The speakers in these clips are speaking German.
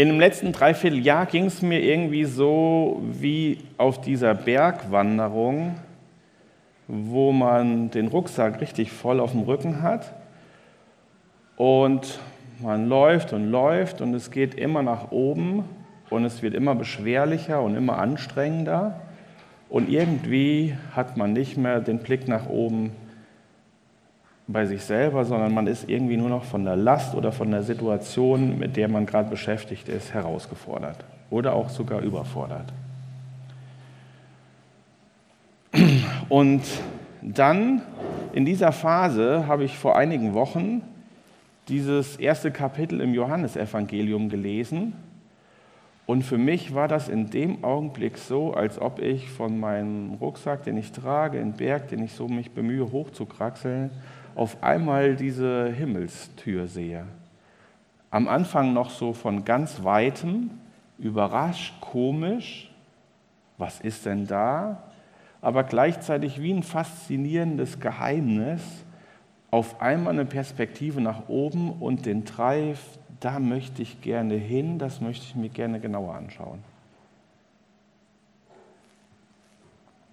In dem letzten Dreivierteljahr ging es mir irgendwie so wie auf dieser Bergwanderung, wo man den Rucksack richtig voll auf dem Rücken hat und man läuft und läuft und es geht immer nach oben und es wird immer beschwerlicher und immer anstrengender und irgendwie hat man nicht mehr den Blick nach oben bei sich selber, sondern man ist irgendwie nur noch von der Last oder von der Situation, mit der man gerade beschäftigt ist, herausgefordert oder auch sogar überfordert. Und dann in dieser Phase habe ich vor einigen Wochen dieses erste Kapitel im Johannesevangelium gelesen. Und für mich war das in dem Augenblick so, als ob ich von meinem Rucksack, den ich trage, den Berg, den ich so mich bemühe hochzukraxeln, auf einmal diese Himmelstür sehe. Am Anfang noch so von ganz weitem, überrascht, komisch, was ist denn da? Aber gleichzeitig wie ein faszinierendes Geheimnis, auf einmal eine Perspektive nach oben und den Treif, da möchte ich gerne hin, das möchte ich mir gerne genauer anschauen.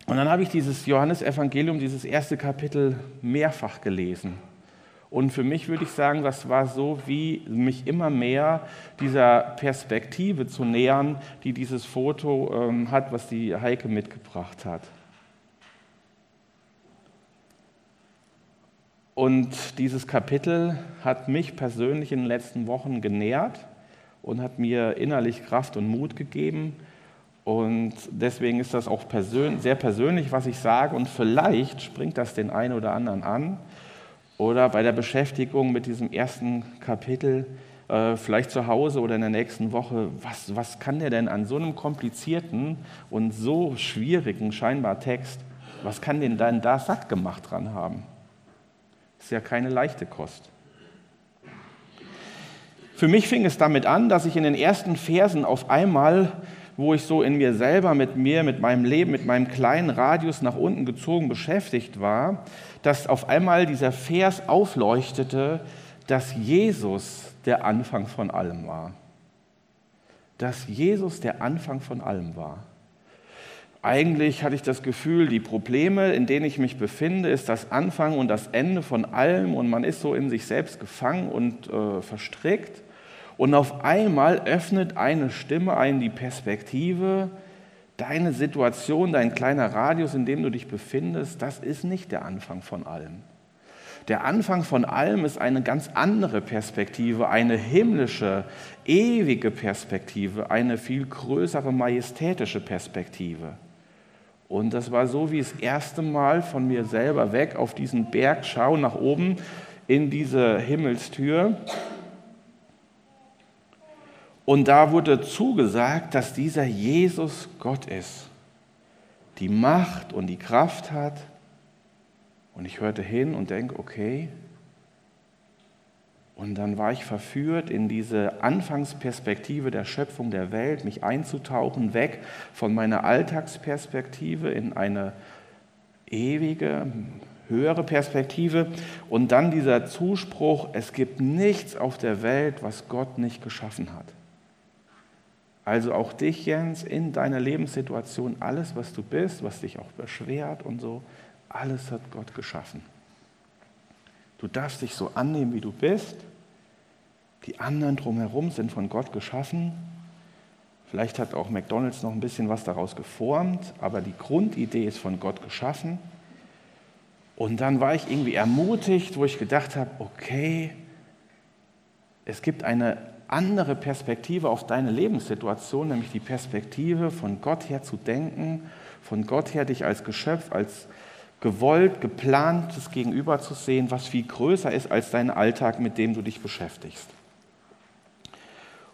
Und dann habe ich dieses Johannesevangelium, dieses erste Kapitel mehrfach gelesen. Und für mich würde ich sagen, das war so, wie mich immer mehr dieser Perspektive zu nähern, die dieses Foto ähm, hat, was die Heike mitgebracht hat. Und dieses Kapitel hat mich persönlich in den letzten Wochen genährt und hat mir innerlich Kraft und Mut gegeben, und deswegen ist das auch persön sehr persönlich, was ich sage. Und vielleicht springt das den einen oder anderen an. Oder bei der Beschäftigung mit diesem ersten Kapitel, äh, vielleicht zu Hause oder in der nächsten Woche, was, was kann der denn an so einem komplizierten und so schwierigen scheinbar Text, was kann den denn da satt gemacht dran haben? Ist ja keine leichte Kost. Für mich fing es damit an, dass ich in den ersten Versen auf einmal wo ich so in mir selber, mit mir, mit meinem Leben, mit meinem kleinen Radius nach unten gezogen beschäftigt war, dass auf einmal dieser Vers aufleuchtete, dass Jesus der Anfang von allem war. Dass Jesus der Anfang von allem war. Eigentlich hatte ich das Gefühl, die Probleme, in denen ich mich befinde, ist das Anfang und das Ende von allem und man ist so in sich selbst gefangen und äh, verstrickt. Und auf einmal öffnet eine Stimme einen die Perspektive, deine Situation, dein kleiner Radius, in dem du dich befindest, das ist nicht der Anfang von allem. Der Anfang von allem ist eine ganz andere Perspektive, eine himmlische, ewige Perspektive, eine viel größere, majestätische Perspektive. Und das war so wie das erste Mal von mir selber weg auf diesen Berg schauen, nach oben in diese Himmelstür und da wurde zugesagt, dass dieser Jesus Gott ist, die Macht und die Kraft hat. Und ich hörte hin und denke, okay. Und dann war ich verführt, in diese Anfangsperspektive der Schöpfung der Welt, mich einzutauchen, weg von meiner Alltagsperspektive in eine ewige, höhere Perspektive. Und dann dieser Zuspruch, es gibt nichts auf der Welt, was Gott nicht geschaffen hat. Also auch dich, Jens, in deiner Lebenssituation, alles, was du bist, was dich auch beschwert und so, alles hat Gott geschaffen. Du darfst dich so annehmen, wie du bist. Die anderen drumherum sind von Gott geschaffen. Vielleicht hat auch McDonald's noch ein bisschen was daraus geformt, aber die Grundidee ist von Gott geschaffen. Und dann war ich irgendwie ermutigt, wo ich gedacht habe, okay, es gibt eine andere Perspektive auf deine Lebenssituation, nämlich die Perspektive von Gott her zu denken, von Gott her dich als Geschöpf, als gewollt, geplantes Gegenüber zu sehen, was viel größer ist als dein Alltag, mit dem du dich beschäftigst.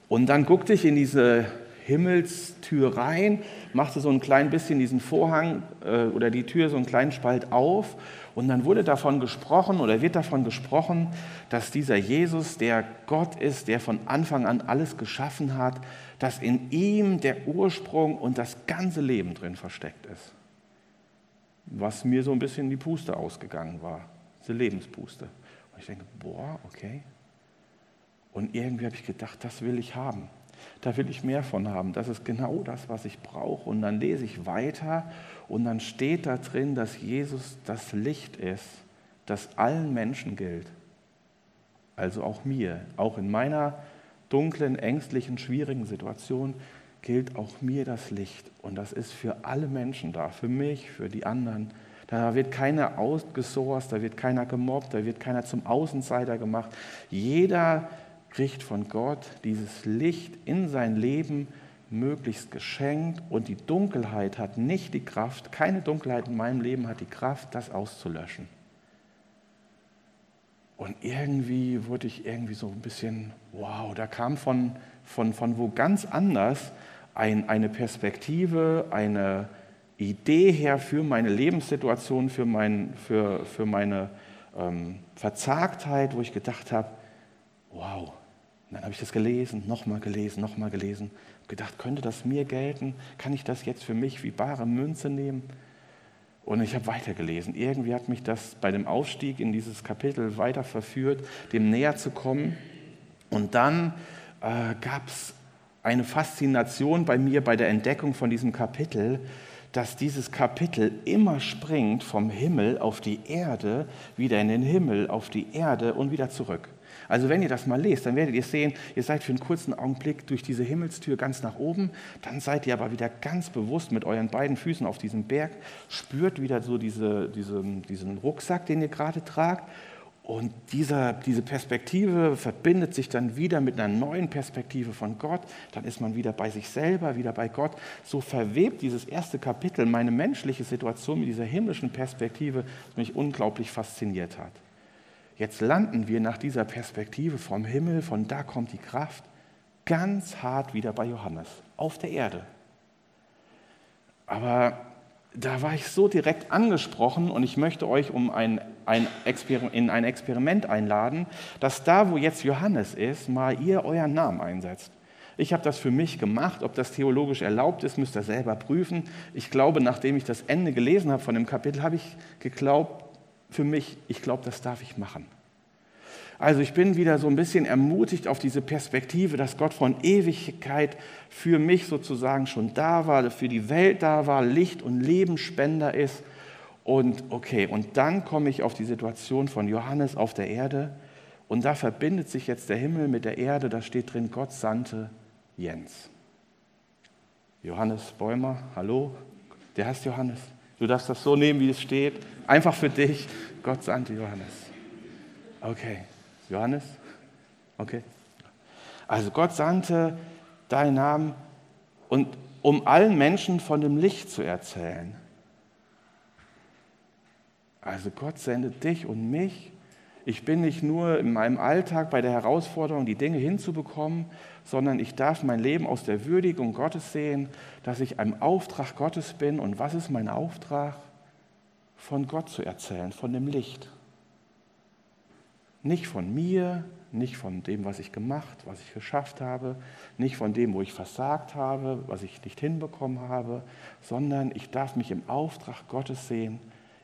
Und dann guckte ich in diese Himmelstür rein, machte so ein klein bisschen diesen Vorhang äh, oder die Tür so einen kleinen Spalt auf und dann wurde davon gesprochen oder wird davon gesprochen, dass dieser Jesus, der Gott ist, der von Anfang an alles geschaffen hat, dass in ihm der Ursprung und das ganze Leben drin versteckt ist. Was mir so ein bisschen die Puste ausgegangen war, diese Lebenspuste. Und ich denke, boah, okay. Und irgendwie habe ich gedacht, das will ich haben. Da will ich mehr von haben. Das ist genau das, was ich brauche. Und dann lese ich weiter und dann steht da drin, dass Jesus das Licht ist, das allen Menschen gilt. Also auch mir, auch in meiner dunklen, ängstlichen, schwierigen Situation gilt auch mir das Licht. Und das ist für alle Menschen da, für mich, für die anderen. Da wird keiner ausgesourced, da wird keiner gemobbt, da wird keiner zum Außenseiter gemacht. Jeder kriegt von Gott dieses Licht in sein Leben möglichst geschenkt und die Dunkelheit hat nicht die Kraft, keine Dunkelheit in meinem Leben hat die Kraft, das auszulöschen. Und irgendwie wurde ich irgendwie so ein bisschen, wow, da kam von, von, von wo ganz anders ein, eine Perspektive, eine Idee her für meine Lebenssituation, für, mein, für, für meine ähm, Verzagtheit, wo ich gedacht habe, wow, dann habe ich das gelesen, nochmal gelesen, nochmal gelesen, gedacht, könnte das mir gelten? Kann ich das jetzt für mich wie bare Münze nehmen? Und ich habe weitergelesen. Irgendwie hat mich das bei dem Aufstieg in dieses Kapitel weiter verführt, dem näher zu kommen. Und dann äh, gab es eine Faszination bei mir bei der Entdeckung von diesem Kapitel, dass dieses Kapitel immer springt vom Himmel auf die Erde, wieder in den Himmel, auf die Erde und wieder zurück. Also wenn ihr das mal lest, dann werdet ihr sehen, ihr seid für einen kurzen Augenblick durch diese Himmelstür ganz nach oben, dann seid ihr aber wieder ganz bewusst mit euren beiden Füßen auf diesem Berg, spürt wieder so diese, diese, diesen Rucksack, den ihr gerade tragt und dieser, diese Perspektive verbindet sich dann wieder mit einer neuen Perspektive von Gott. Dann ist man wieder bei sich selber, wieder bei Gott. So verwebt dieses erste Kapitel meine menschliche Situation mit dieser himmlischen Perspektive, die mich unglaublich fasziniert hat. Jetzt landen wir nach dieser Perspektive vom Himmel, von da kommt die Kraft, ganz hart wieder bei Johannes, auf der Erde. Aber da war ich so direkt angesprochen und ich möchte euch um ein, ein in ein Experiment einladen, dass da, wo jetzt Johannes ist, mal ihr euren Namen einsetzt. Ich habe das für mich gemacht. Ob das theologisch erlaubt ist, müsst ihr selber prüfen. Ich glaube, nachdem ich das Ende gelesen habe von dem Kapitel, habe ich geglaubt, für mich, ich glaube, das darf ich machen. Also ich bin wieder so ein bisschen ermutigt auf diese Perspektive, dass Gott von Ewigkeit für mich sozusagen schon da war, für die Welt da war, Licht und Lebensspender ist. Und okay, und dann komme ich auf die Situation von Johannes auf der Erde und da verbindet sich jetzt der Himmel mit der Erde, da steht drin, Gott sandte Jens. Johannes Bäumer, hallo, der heißt Johannes. Du darfst das so nehmen, wie es steht, einfach für dich. Gott sandte Johannes. Okay, Johannes? Okay. Also Gott sandte deinen Namen und um allen Menschen von dem Licht zu erzählen. Also Gott sendet dich und mich. Ich bin nicht nur in meinem Alltag bei der Herausforderung, die Dinge hinzubekommen, sondern ich darf mein Leben aus der Würdigung Gottes sehen, dass ich einem Auftrag Gottes bin. Und was ist mein Auftrag? Von Gott zu erzählen, von dem Licht. Nicht von mir, nicht von dem, was ich gemacht, was ich geschafft habe, nicht von dem, wo ich versagt habe, was ich nicht hinbekommen habe, sondern ich darf mich im Auftrag Gottes sehen.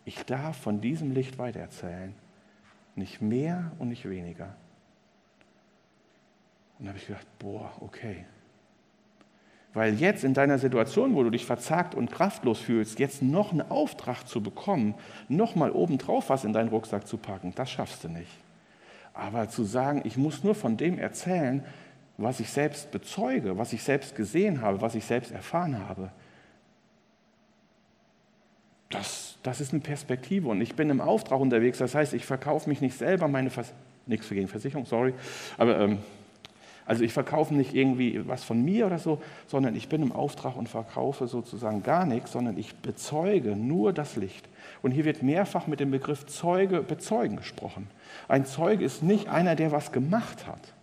Ich darf von diesem Licht weitererzählen. Nicht mehr und nicht weniger. Und da habe ich gedacht, boah, okay. Weil jetzt in deiner Situation, wo du dich verzagt und kraftlos fühlst, jetzt noch einen Auftrag zu bekommen, nochmal obendrauf was in deinen Rucksack zu packen, das schaffst du nicht. Aber zu sagen, ich muss nur von dem erzählen, was ich selbst bezeuge, was ich selbst gesehen habe, was ich selbst erfahren habe, das, das ist eine Perspektive und ich bin im Auftrag unterwegs. Das heißt, ich verkaufe mich nicht selber meine Vers nichts gegen Versicherung, sorry, aber ähm, also ich verkaufe nicht irgendwie was von mir oder so, sondern ich bin im Auftrag und verkaufe sozusagen gar nichts, sondern ich bezeuge nur das Licht. Und hier wird mehrfach mit dem Begriff Zeuge, bezeugen gesprochen. Ein Zeuge ist nicht einer, der was gemacht hat,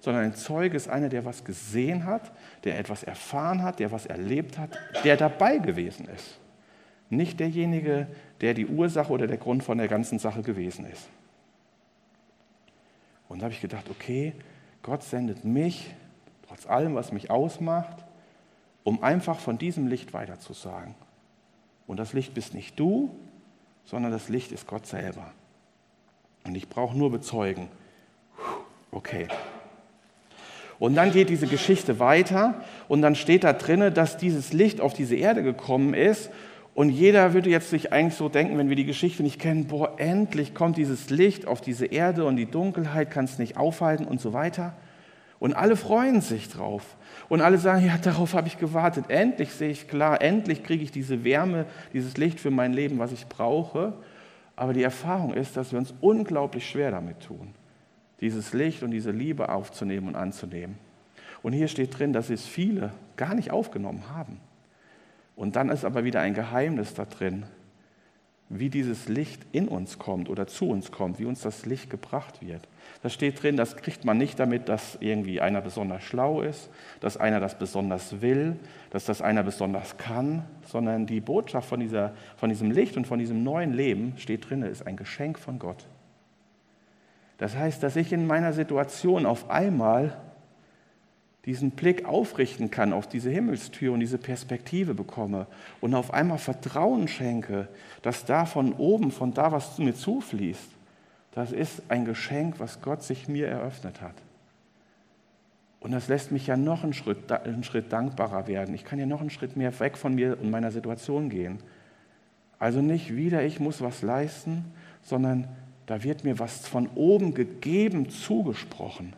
sondern ein Zeuge ist einer, der was gesehen hat, der etwas erfahren hat, der was erlebt hat, der dabei gewesen ist. Nicht derjenige, der die Ursache oder der Grund von der ganzen Sache gewesen ist. Und da habe ich gedacht, okay, Gott sendet mich, trotz allem, was mich ausmacht, um einfach von diesem Licht weiterzusagen. Und das Licht bist nicht du, sondern das Licht ist Gott selber. Und ich brauche nur bezeugen. Okay. Und dann geht diese Geschichte weiter und dann steht da drinne, dass dieses Licht auf diese Erde gekommen ist und jeder würde jetzt sich eigentlich so denken, wenn wir die Geschichte nicht kennen, boah, endlich kommt dieses Licht auf diese Erde und die Dunkelheit kann es nicht aufhalten und so weiter. Und alle freuen sich drauf. Und alle sagen, ja, darauf habe ich gewartet. Endlich sehe ich klar, endlich kriege ich diese Wärme, dieses Licht für mein Leben, was ich brauche. Aber die Erfahrung ist, dass wir uns unglaublich schwer damit tun, dieses Licht und diese Liebe aufzunehmen und anzunehmen. Und hier steht drin, dass es viele gar nicht aufgenommen haben. Und dann ist aber wieder ein Geheimnis da drin, wie dieses Licht in uns kommt oder zu uns kommt, wie uns das Licht gebracht wird. Da steht drin, das kriegt man nicht damit, dass irgendwie einer besonders schlau ist, dass einer das besonders will, dass das einer besonders kann, sondern die Botschaft von, dieser, von diesem Licht und von diesem neuen Leben steht drin, ist ein Geschenk von Gott. Das heißt, dass ich in meiner Situation auf einmal diesen Blick aufrichten kann auf diese Himmelstür und diese Perspektive bekomme und auf einmal Vertrauen schenke, dass da von oben, von da, was zu mir zufließt, das ist ein Geschenk, was Gott sich mir eröffnet hat. Und das lässt mich ja noch einen Schritt, einen Schritt dankbarer werden. Ich kann ja noch einen Schritt mehr weg von mir und meiner Situation gehen. Also nicht wieder, ich muss was leisten, sondern da wird mir was von oben gegeben, zugesprochen.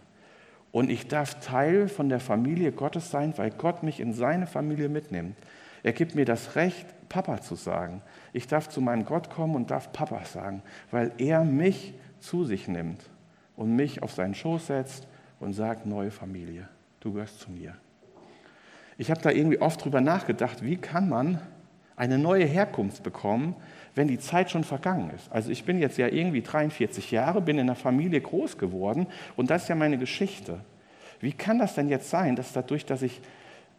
Und ich darf Teil von der Familie Gottes sein, weil Gott mich in seine Familie mitnimmt. Er gibt mir das Recht, Papa zu sagen. Ich darf zu meinem Gott kommen und darf Papa sagen, weil er mich zu sich nimmt und mich auf seinen Schoß setzt und sagt, neue Familie, du gehörst zu mir. Ich habe da irgendwie oft drüber nachgedacht, wie kann man eine neue Herkunft bekommen, wenn die Zeit schon vergangen ist. Also ich bin jetzt ja irgendwie 43 Jahre, bin in einer Familie groß geworden und das ist ja meine Geschichte. Wie kann das denn jetzt sein, dass dadurch, dass ich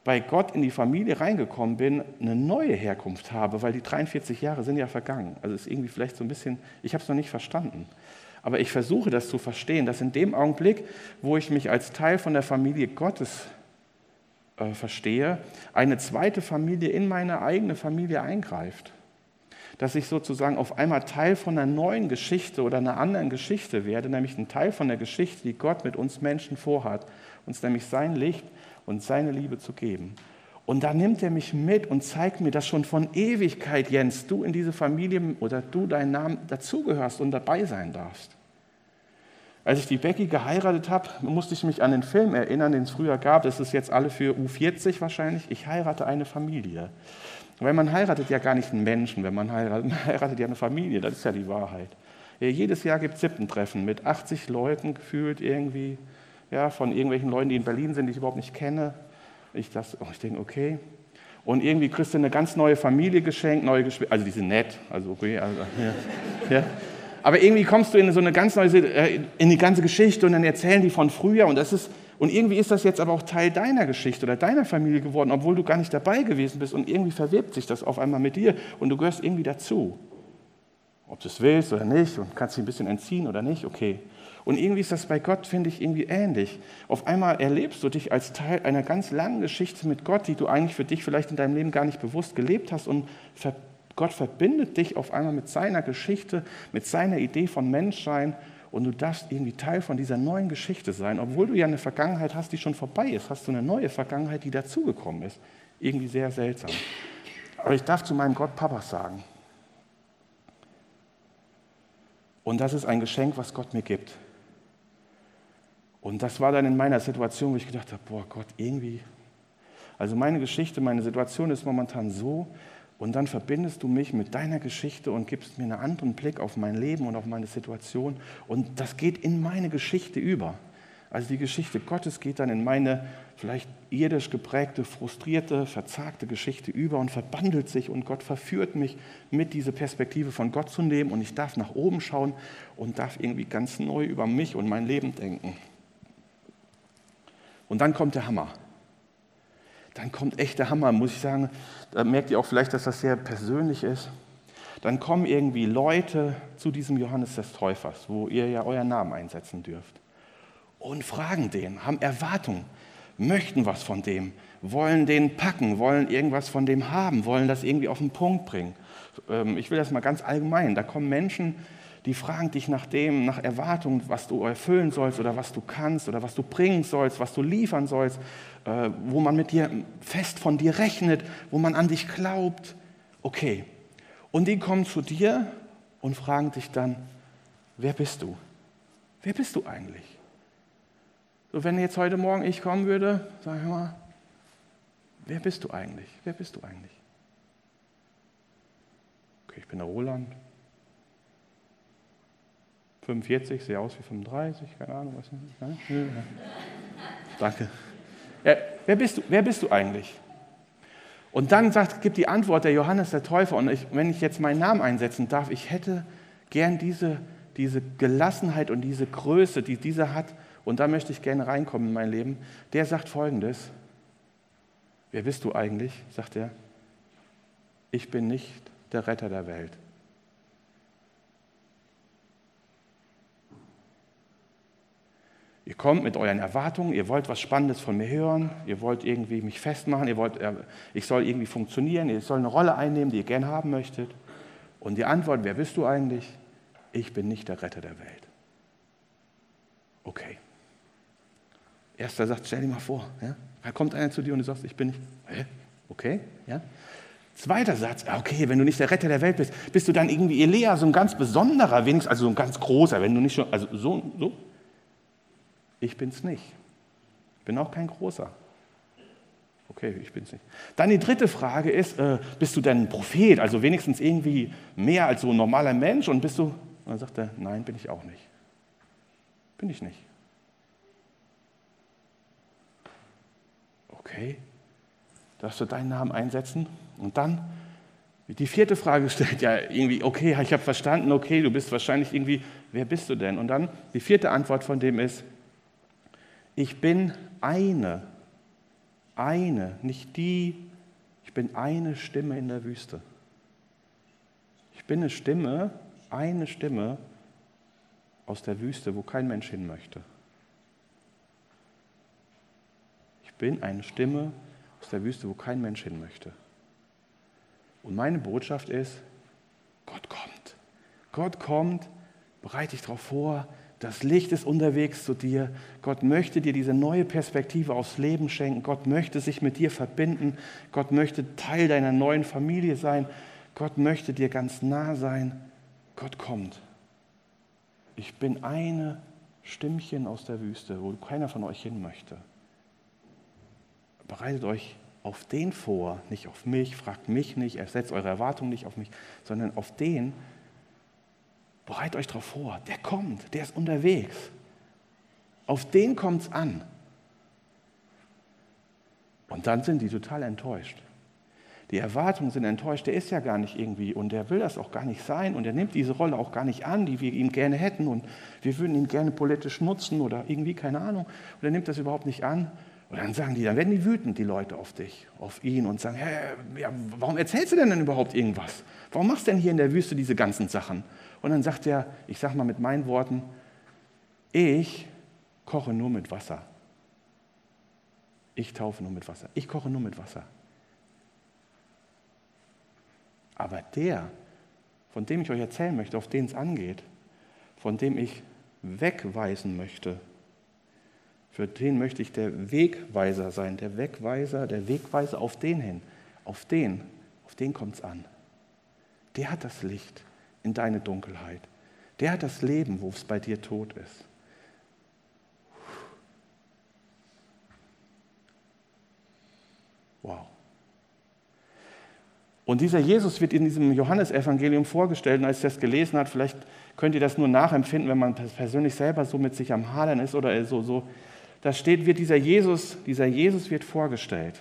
bei Gott in die Familie reingekommen bin, eine neue Herkunft habe, weil die 43 Jahre sind ja vergangen. Also ist irgendwie vielleicht so ein bisschen, ich habe es noch nicht verstanden. Aber ich versuche das zu verstehen, dass in dem Augenblick, wo ich mich als Teil von der Familie Gottes äh, verstehe, eine zweite Familie in meine eigene Familie eingreift dass ich sozusagen auf einmal Teil von einer neuen Geschichte oder einer anderen Geschichte werde, nämlich ein Teil von der Geschichte, die Gott mit uns Menschen vorhat, uns nämlich sein Licht und seine Liebe zu geben. Und da nimmt er mich mit und zeigt mir, dass schon von Ewigkeit, Jens, du in diese Familie oder du deinen Namen dazugehörst und dabei sein darfst. Als ich die Becky geheiratet habe, musste ich mich an den Film erinnern, den es früher gab. Das ist jetzt alle für U40 wahrscheinlich. Ich heirate eine Familie. Weil man heiratet ja gar nicht einen Menschen, wenn man heiratet, man heiratet ja eine Familie, das ist ja die Wahrheit. Jedes Jahr gibt es Sippentreffen mit 80 Leuten gefühlt irgendwie, ja, von irgendwelchen Leuten, die in Berlin sind, die ich überhaupt nicht kenne. Ich, oh, ich denke, okay. Und irgendwie kriegst du eine ganz neue Familie geschenkt, neue Geschwister, also die sind nett, also okay, also, ja, ja. Aber irgendwie kommst du in so eine ganz neue, äh, in die ganze Geschichte und dann erzählen die von früher und das ist, und irgendwie ist das jetzt aber auch Teil deiner Geschichte oder deiner Familie geworden, obwohl du gar nicht dabei gewesen bist. Und irgendwie verwebt sich das auf einmal mit dir und du gehörst irgendwie dazu. Ob du es willst oder nicht und kannst dich ein bisschen entziehen oder nicht, okay. Und irgendwie ist das bei Gott, finde ich, irgendwie ähnlich. Auf einmal erlebst du dich als Teil einer ganz langen Geschichte mit Gott, die du eigentlich für dich vielleicht in deinem Leben gar nicht bewusst gelebt hast. Und Gott verbindet dich auf einmal mit seiner Geschichte, mit seiner Idee von Menschsein und du darfst irgendwie Teil von dieser neuen Geschichte sein. Obwohl du ja eine Vergangenheit hast, die schon vorbei ist, hast du eine neue Vergangenheit, die dazugekommen ist. Irgendwie sehr seltsam. Aber ich darf zu meinem Gott Papa sagen. Und das ist ein Geschenk, was Gott mir gibt. Und das war dann in meiner Situation, wo ich gedacht habe, boah Gott, irgendwie. Also meine Geschichte, meine Situation ist momentan so, und dann verbindest du mich mit deiner Geschichte und gibst mir einen anderen Blick auf mein Leben und auf meine Situation. Und das geht in meine Geschichte über. Also die Geschichte Gottes geht dann in meine vielleicht irdisch geprägte, frustrierte, verzagte Geschichte über und verbandelt sich und Gott verführt mich mit dieser Perspektive von Gott zu nehmen und ich darf nach oben schauen und darf irgendwie ganz neu über mich und mein Leben denken. Und dann kommt der Hammer dann kommt echt der Hammer, muss ich sagen. Da merkt ihr auch vielleicht, dass das sehr persönlich ist. Dann kommen irgendwie Leute zu diesem Johannes des Täufers, wo ihr ja euren Namen einsetzen dürft, und fragen den, haben Erwartungen, möchten was von dem, wollen den packen, wollen irgendwas von dem haben, wollen das irgendwie auf den Punkt bringen. Ähm, ich will das mal ganz allgemein. Da kommen Menschen, die fragen dich nach dem, nach Erwartungen, was du erfüllen sollst oder was du kannst oder was du bringen sollst, was du liefern sollst, äh, wo man mit dir fest von dir rechnet, wo man an dich glaubt. Okay. Und die kommen zu dir und fragen dich dann, wer bist du? Wer bist du eigentlich? So, wenn jetzt heute Morgen ich kommen würde, sag ich mal, wer bist du eigentlich? Wer bist du eigentlich? Okay, ich bin der Roland, 45, sehe aus wie 35, keine Ahnung, was. Ne? Danke. Ja, wer, bist du, wer bist du eigentlich? Und dann sagt, gibt die Antwort der Johannes der Täufer, und ich, wenn ich jetzt meinen Namen einsetzen darf, ich hätte gern diese, diese Gelassenheit und diese Größe, die dieser hat, und da möchte ich gerne reinkommen in mein Leben. Der sagt folgendes: Wer bist du eigentlich? sagt er. Ich bin nicht der Retter der Welt. Ihr kommt mit euren Erwartungen, ihr wollt was Spannendes von mir hören, ihr wollt irgendwie mich festmachen, ihr wollt, äh, ich soll irgendwie funktionieren, ihr soll eine Rolle einnehmen, die ihr gern haben möchtet. Und die Antwort, wer bist du eigentlich? Ich bin nicht der Retter der Welt. Okay. Erster sagt, stell dir mal vor, ja? da kommt einer zu dir und du sagst, ich bin nicht. Hä? Okay, ja. Zweiter Satz, okay, wenn du nicht der Retter der Welt bist, bist du dann irgendwie Elia, so ein ganz besonderer, wenigstens, also so ein ganz großer, wenn du nicht schon, also so, so, ich bin's nicht. Bin auch kein großer. Okay, ich bin's nicht. Dann die dritte Frage ist, äh, bist du denn ein Prophet? Also wenigstens irgendwie mehr als so ein normaler Mensch? Und bist du? Und dann sagt er, nein, bin ich auch nicht. Bin ich nicht. Okay, darfst du deinen Namen einsetzen? Und dann die vierte Frage stellt ja irgendwie, okay, ich habe verstanden, okay, du bist wahrscheinlich irgendwie, wer bist du denn? Und dann die vierte Antwort von dem ist, ich bin eine, eine, nicht die, ich bin eine Stimme in der Wüste. Ich bin eine Stimme, eine Stimme aus der Wüste, wo kein Mensch hin möchte. Ich bin eine Stimme aus der Wüste, wo kein Mensch hin möchte. Und meine Botschaft ist, Gott kommt. Gott kommt, bereite dich darauf vor, das Licht ist unterwegs zu dir. Gott möchte dir diese neue Perspektive aufs Leben schenken. Gott möchte sich mit dir verbinden. Gott möchte Teil deiner neuen Familie sein. Gott möchte dir ganz nah sein. Gott kommt. Ich bin eine Stimmchen aus der Wüste, wo keiner von euch hin möchte. Bereitet euch auf den vor, nicht auf mich, fragt mich nicht, ersetzt eure Erwartungen nicht auf mich, sondern auf den, Bereit euch darauf vor, der kommt, der ist unterwegs. Auf den kommt es an. Und dann sind die total enttäuscht. Die Erwartungen sind enttäuscht, der ist ja gar nicht irgendwie und der will das auch gar nicht sein und er nimmt diese Rolle auch gar nicht an, die wir ihm gerne hätten und wir würden ihn gerne politisch nutzen oder irgendwie, keine Ahnung, und er nimmt das überhaupt nicht an. Und dann sagen die, dann werden die wütend, die Leute auf dich, auf ihn und sagen, hey, ja, warum erzählst du denn, denn überhaupt irgendwas? Warum machst du denn hier in der Wüste diese ganzen Sachen? Und dann sagt er, ich sage mal mit meinen Worten, ich koche nur mit Wasser. Ich taufe nur mit Wasser. Ich koche nur mit Wasser. Aber der, von dem ich euch erzählen möchte, auf den es angeht, von dem ich wegweisen möchte, für den möchte ich der Wegweiser sein, der Wegweiser, der Wegweiser auf den hin, auf den, auf den kommt es an. Der hat das Licht in deine Dunkelheit. Der hat das Leben, wo es bei dir tot ist. Wow. Und dieser Jesus wird in diesem Johannesevangelium vorgestellt. Und als ich das gelesen habe, vielleicht könnt ihr das nur nachempfinden, wenn man persönlich selber so mit sich am Hadern ist oder so, so. Da steht, wird dieser Jesus, dieser Jesus wird vorgestellt.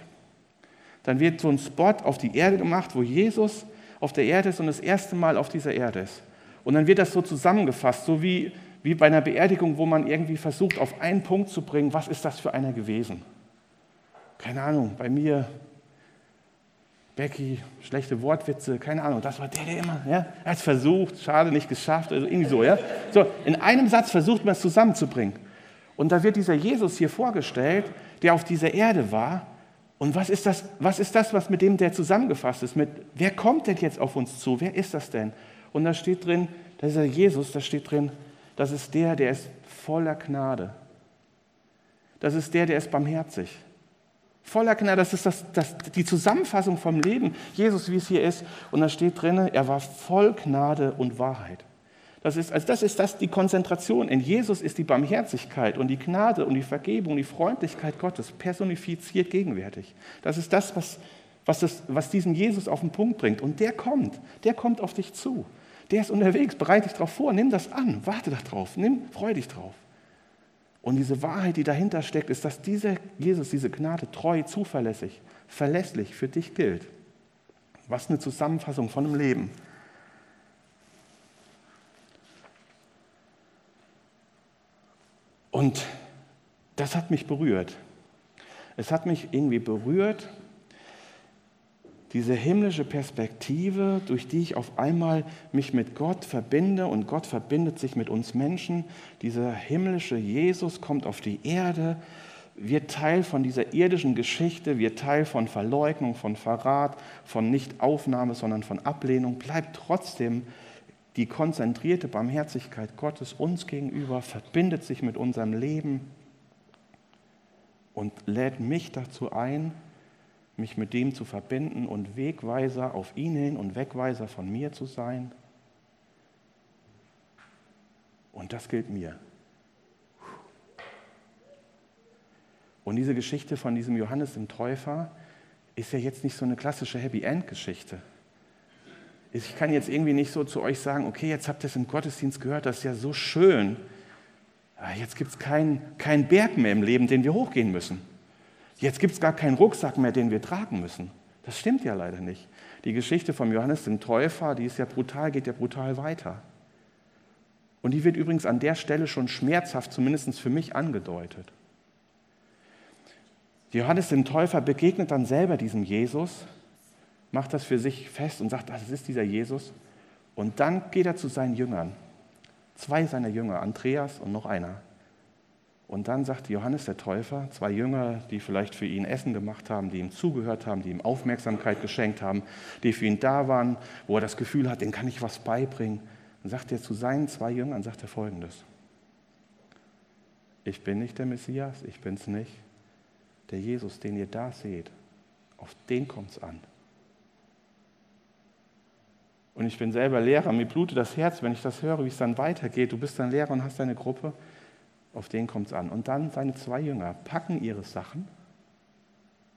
Dann wird so ein Spot auf die Erde gemacht, wo Jesus auf der Erde ist und das erste Mal auf dieser Erde ist. Und dann wird das so zusammengefasst, so wie, wie bei einer Beerdigung, wo man irgendwie versucht, auf einen Punkt zu bringen, was ist das für einer gewesen? Keine Ahnung, bei mir, Becky, schlechte Wortwitze, keine Ahnung, das war der, der immer, ja, er hat es versucht, schade, nicht geschafft, also irgendwie so, ja. So, in einem Satz versucht man es zusammenzubringen. Und da wird dieser Jesus hier vorgestellt, der auf dieser Erde war und was ist das, was ist das, was mit dem der zusammengefasst ist? Mit, wer kommt denn jetzt auf uns zu? Wer ist das denn? Und da steht drin, Dieser Jesus, da steht drin, das ist der, der ist voller Gnade. Das ist der, der ist barmherzig. Voller Gnade, das ist das, das, die Zusammenfassung vom Leben Jesus, wie es hier ist. Und da steht drin, er war voll Gnade und Wahrheit. Das ist, also das ist das, die Konzentration. In Jesus ist die Barmherzigkeit und die Gnade und die Vergebung, die Freundlichkeit Gottes personifiziert gegenwärtig. Das ist das, was, was, das, was diesen Jesus auf den Punkt bringt. Und der kommt, der kommt auf dich zu. Der ist unterwegs, bereite dich darauf vor, nimm das an, warte darauf, nimm, freu dich drauf. Und diese Wahrheit, die dahinter steckt, ist, dass dieser Jesus, diese Gnade treu, zuverlässig, verlässlich für dich gilt. Was eine Zusammenfassung von einem Leben. Und das hat mich berührt. Es hat mich irgendwie berührt, diese himmlische Perspektive, durch die ich auf einmal mich mit Gott verbinde und Gott verbindet sich mit uns Menschen. Dieser himmlische Jesus kommt auf die Erde, wird Teil von dieser irdischen Geschichte, wird Teil von Verleugnung, von Verrat, von Nichtaufnahme, sondern von Ablehnung, bleibt trotzdem die konzentrierte Barmherzigkeit Gottes uns gegenüber, verbindet sich mit unserem Leben und lädt mich dazu ein, mich mit dem zu verbinden und Wegweiser auf ihn hin und Wegweiser von mir zu sein. Und das gilt mir. Und diese Geschichte von diesem Johannes dem Täufer ist ja jetzt nicht so eine klassische Happy End-Geschichte. Ich kann jetzt irgendwie nicht so zu euch sagen, okay, jetzt habt ihr es im Gottesdienst gehört, das ist ja so schön. Ah, jetzt gibt es keinen kein Berg mehr im Leben, den wir hochgehen müssen. Jetzt gibt es gar keinen Rucksack mehr, den wir tragen müssen. Das stimmt ja leider nicht. Die Geschichte von Johannes dem Täufer, die ist ja brutal, geht ja brutal weiter. Und die wird übrigens an der Stelle schon schmerzhaft, zumindest für mich, angedeutet. Johannes dem Täufer begegnet dann selber diesem Jesus, macht das für sich fest und sagt, das ist dieser Jesus. Und dann geht er zu seinen Jüngern, zwei seiner Jünger, Andreas und noch einer. Und dann sagt Johannes der Täufer, zwei Jünger, die vielleicht für ihn Essen gemacht haben, die ihm zugehört haben, die ihm Aufmerksamkeit geschenkt haben, die für ihn da waren, wo er das Gefühl hat, den kann ich was beibringen. Dann sagt er zu seinen zwei Jüngern, sagt er folgendes. Ich bin nicht der Messias, ich bin es nicht. Der Jesus, den ihr da seht, auf den kommt es an. Und ich bin selber Lehrer, mir blutet das Herz, wenn ich das höre, wie es dann weitergeht. Du bist dann Lehrer und hast deine Gruppe auf den kommt es an. Und dann seine zwei Jünger packen ihre Sachen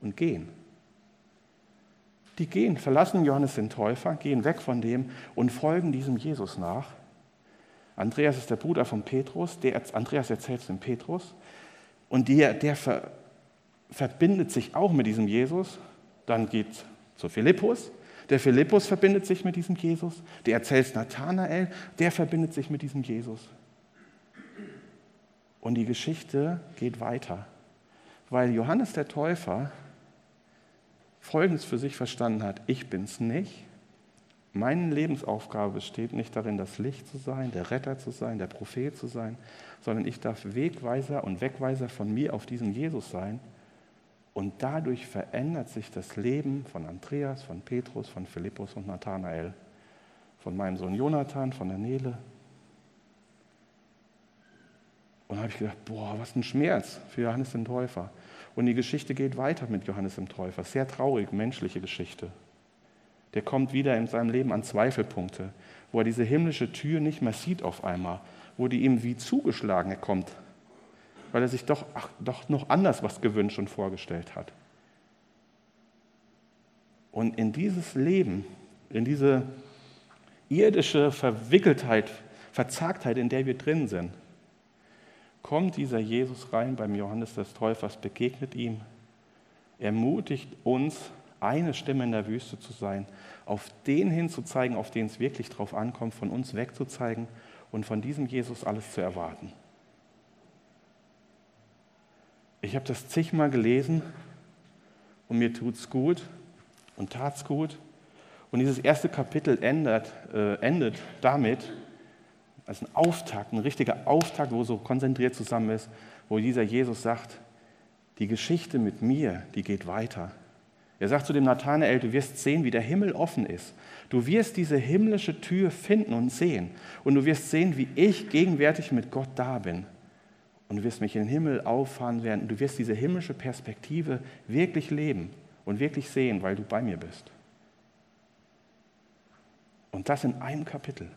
und gehen. Die gehen, verlassen Johannes den Täufer, gehen weg von dem und folgen diesem Jesus nach. Andreas ist der Bruder von Petrus, der, Andreas erzählt es dem Petrus und der, der ver, verbindet sich auch mit diesem Jesus. Dann geht zu Philippus, der Philippus verbindet sich mit diesem Jesus, der erzählt Nathanael, der verbindet sich mit diesem Jesus. Und die Geschichte geht weiter, weil Johannes der Täufer Folgendes für sich verstanden hat, ich bin's nicht. Meine Lebensaufgabe besteht nicht darin, das Licht zu sein, der Retter zu sein, der Prophet zu sein, sondern ich darf Wegweiser und Wegweiser von mir auf diesen Jesus sein. Und dadurch verändert sich das Leben von Andreas, von Petrus, von Philippus und Nathanael, von meinem Sohn Jonathan, von der Nele, und da habe ich gedacht, boah, was ein Schmerz für Johannes den Täufer. Und die Geschichte geht weiter mit Johannes dem Täufer. Sehr traurig, menschliche Geschichte. Der kommt wieder in seinem Leben an Zweifelpunkte, wo er diese himmlische Tür nicht mehr sieht auf einmal, wo die ihm wie zugeschlagen kommt, weil er sich doch, ach, doch noch anders was gewünscht und vorgestellt hat. Und in dieses Leben, in diese irdische Verwickeltheit, Verzagtheit, in der wir drin sind, kommt dieser Jesus rein beim Johannes des Täufers, begegnet ihm, ermutigt uns, eine Stimme in der Wüste zu sein, auf den hinzuzeigen, auf den es wirklich drauf ankommt, von uns wegzuzeigen und von diesem Jesus alles zu erwarten. Ich habe das zigmal gelesen und mir tut es gut und tat es gut. Und dieses erste Kapitel endet, äh, endet damit, als ein Auftakt, ein richtiger Auftakt, wo so konzentriert zusammen ist, wo dieser Jesus sagt, die Geschichte mit mir, die geht weiter. Er sagt zu dem Nathanael, du wirst sehen, wie der Himmel offen ist. Du wirst diese himmlische Tür finden und sehen. Und du wirst sehen, wie ich gegenwärtig mit Gott da bin. Und du wirst mich in den Himmel auffahren werden. Und du wirst diese himmlische Perspektive wirklich leben und wirklich sehen, weil du bei mir bist. Und das in einem Kapitel.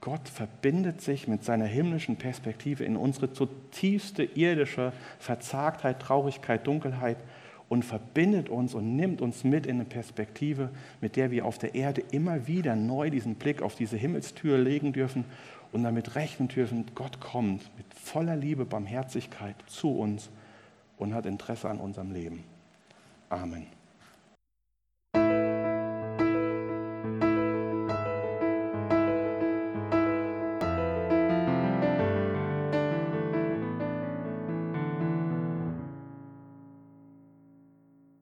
Gott verbindet sich mit seiner himmlischen Perspektive in unsere zutiefste irdische Verzagtheit, Traurigkeit, Dunkelheit und verbindet uns und nimmt uns mit in eine Perspektive, mit der wir auf der Erde immer wieder neu diesen Blick auf diese Himmelstür legen dürfen und damit rechnen dürfen, Gott kommt mit voller Liebe, Barmherzigkeit zu uns und hat Interesse an unserem Leben. Amen.